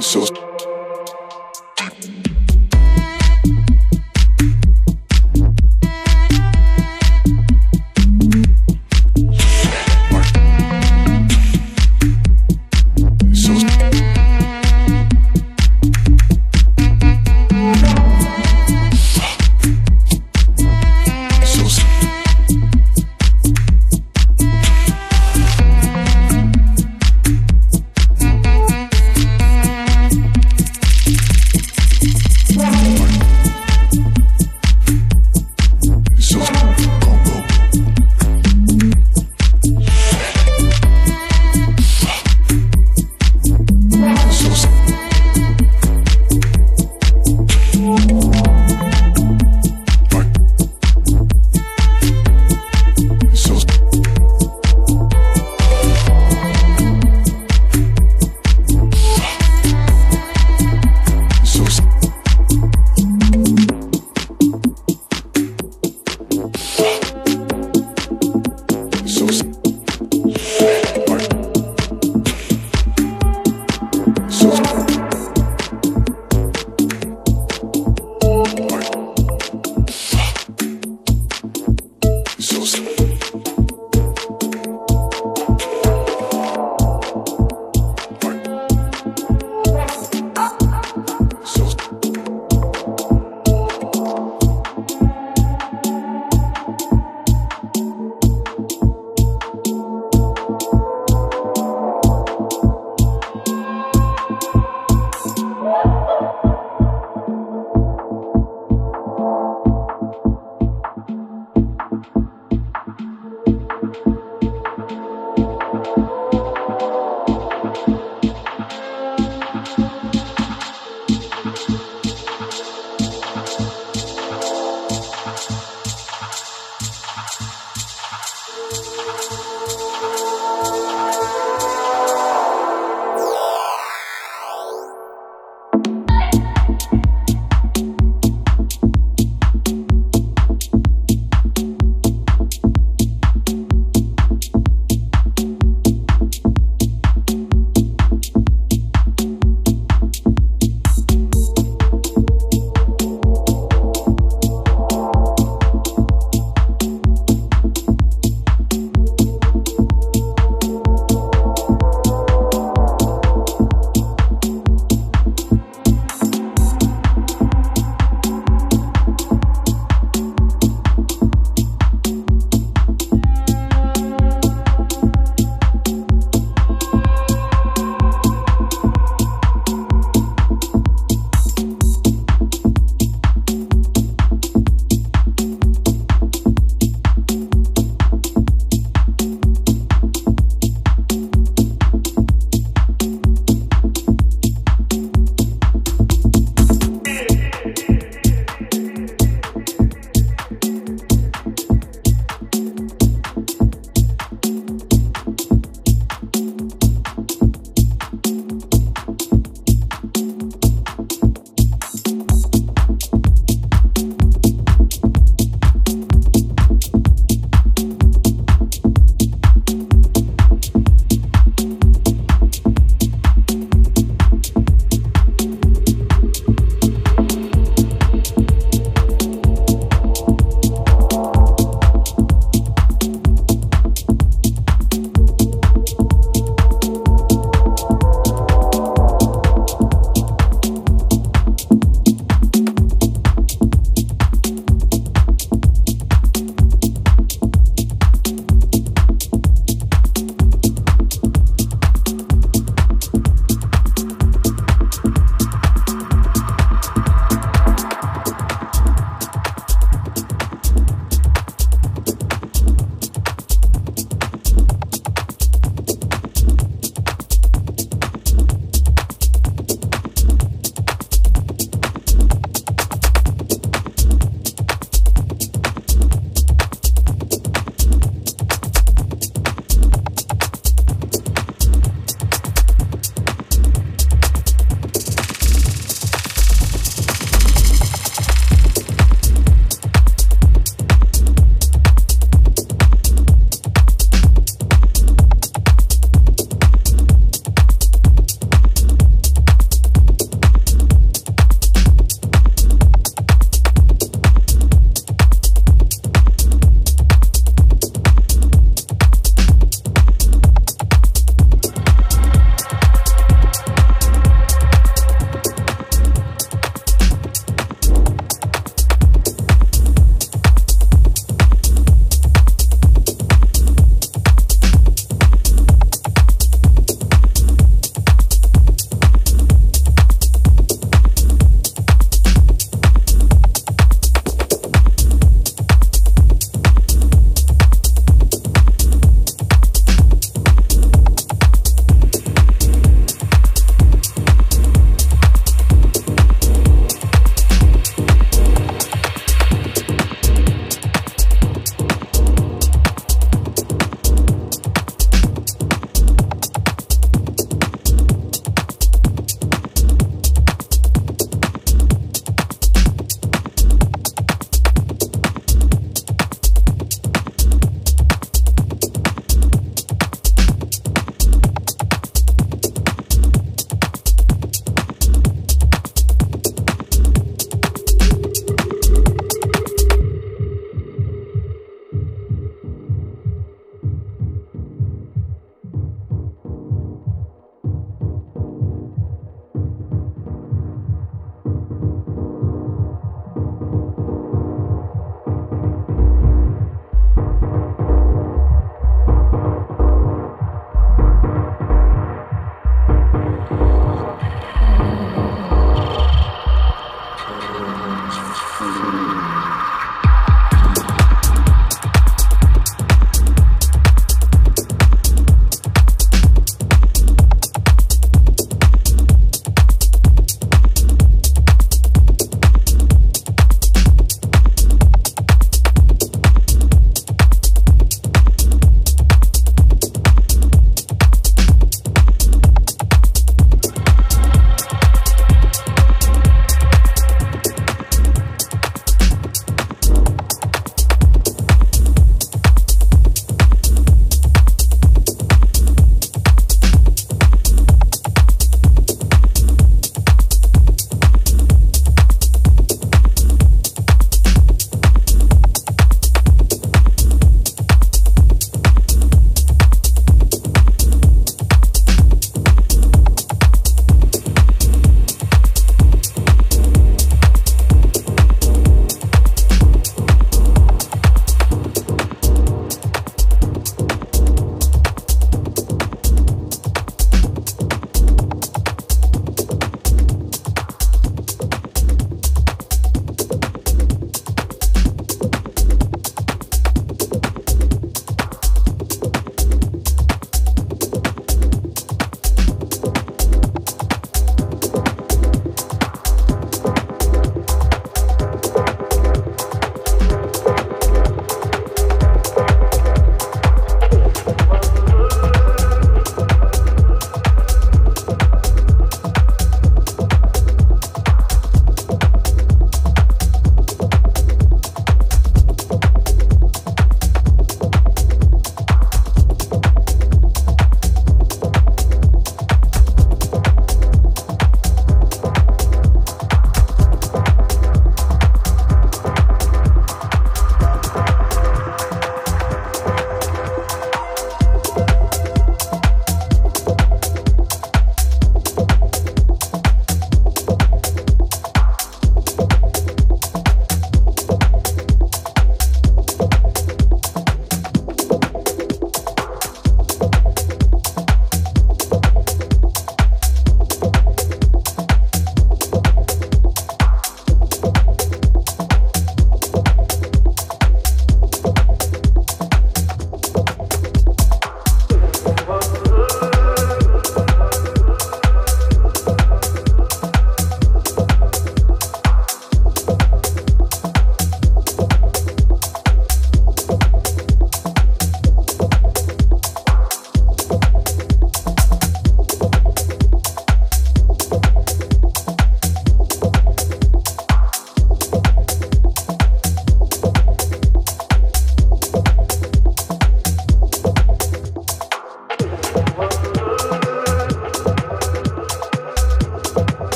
so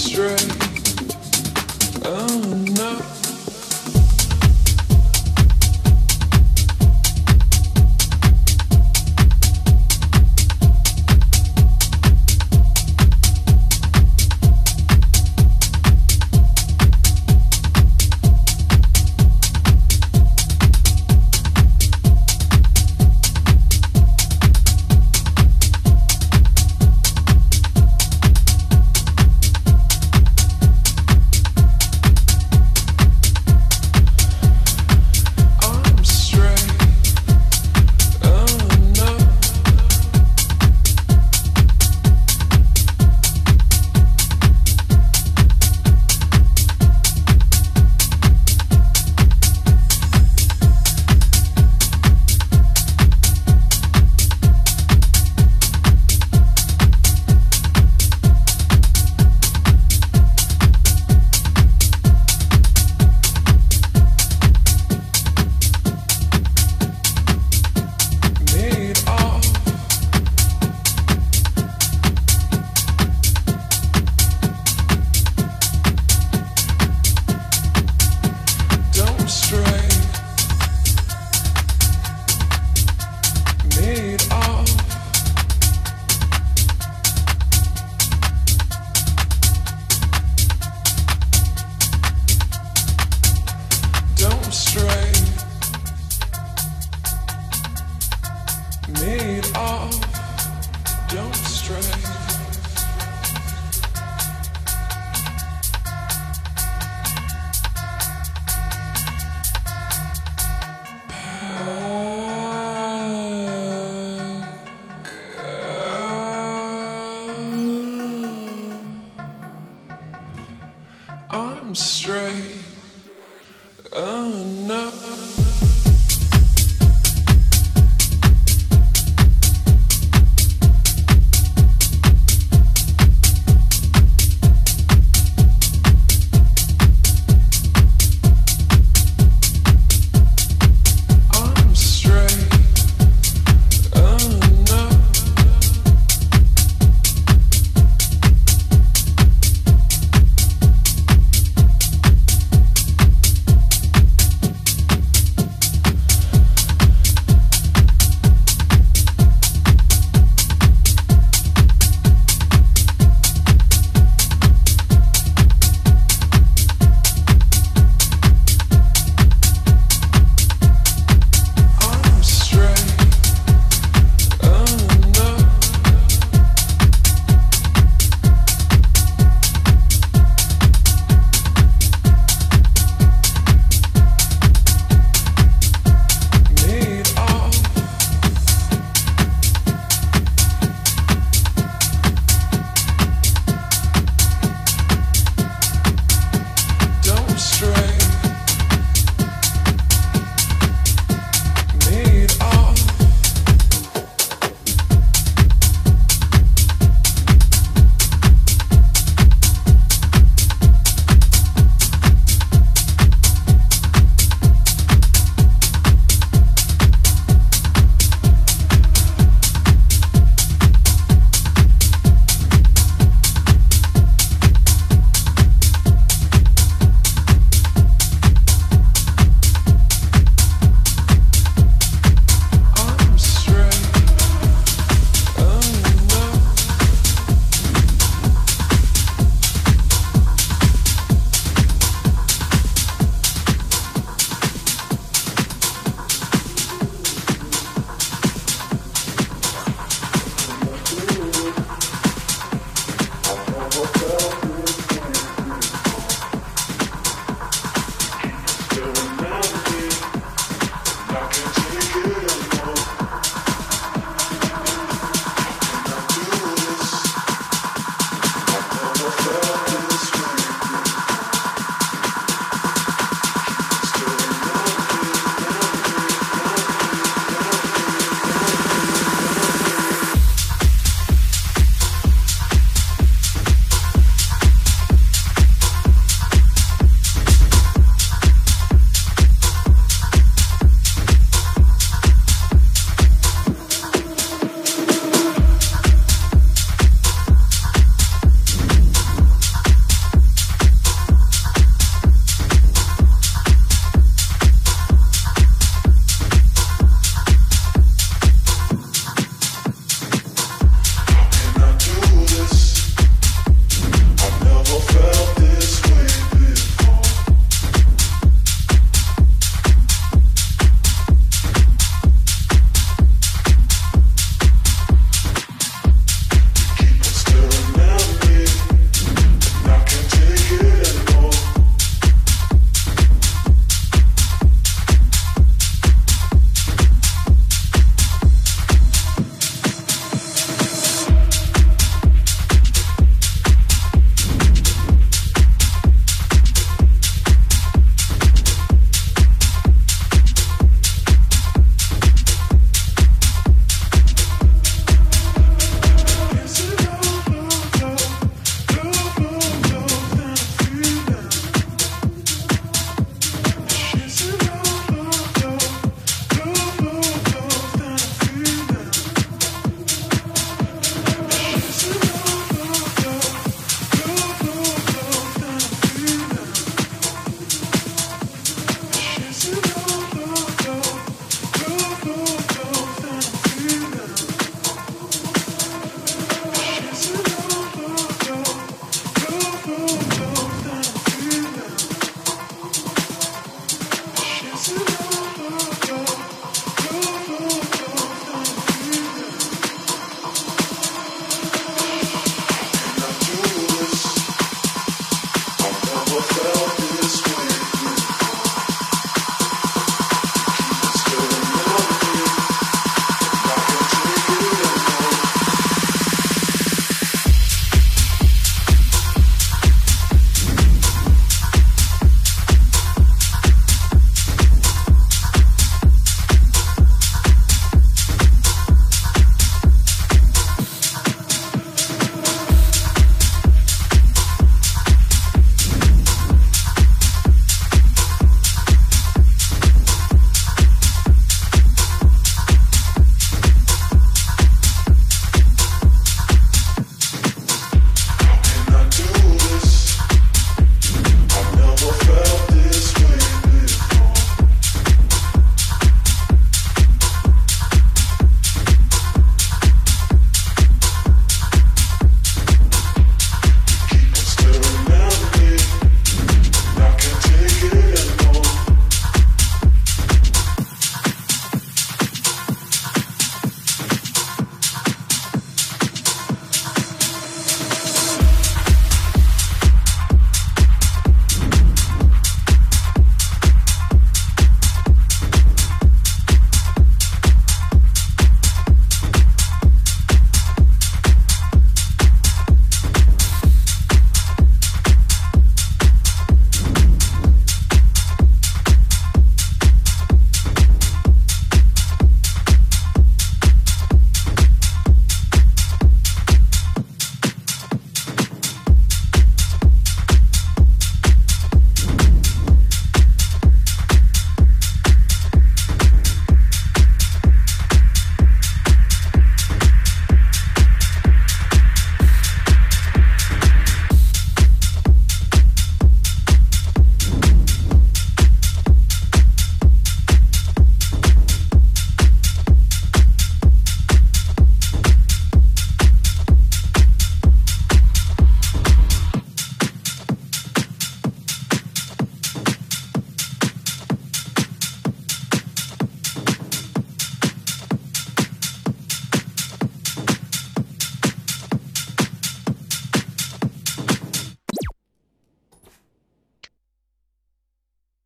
Straight.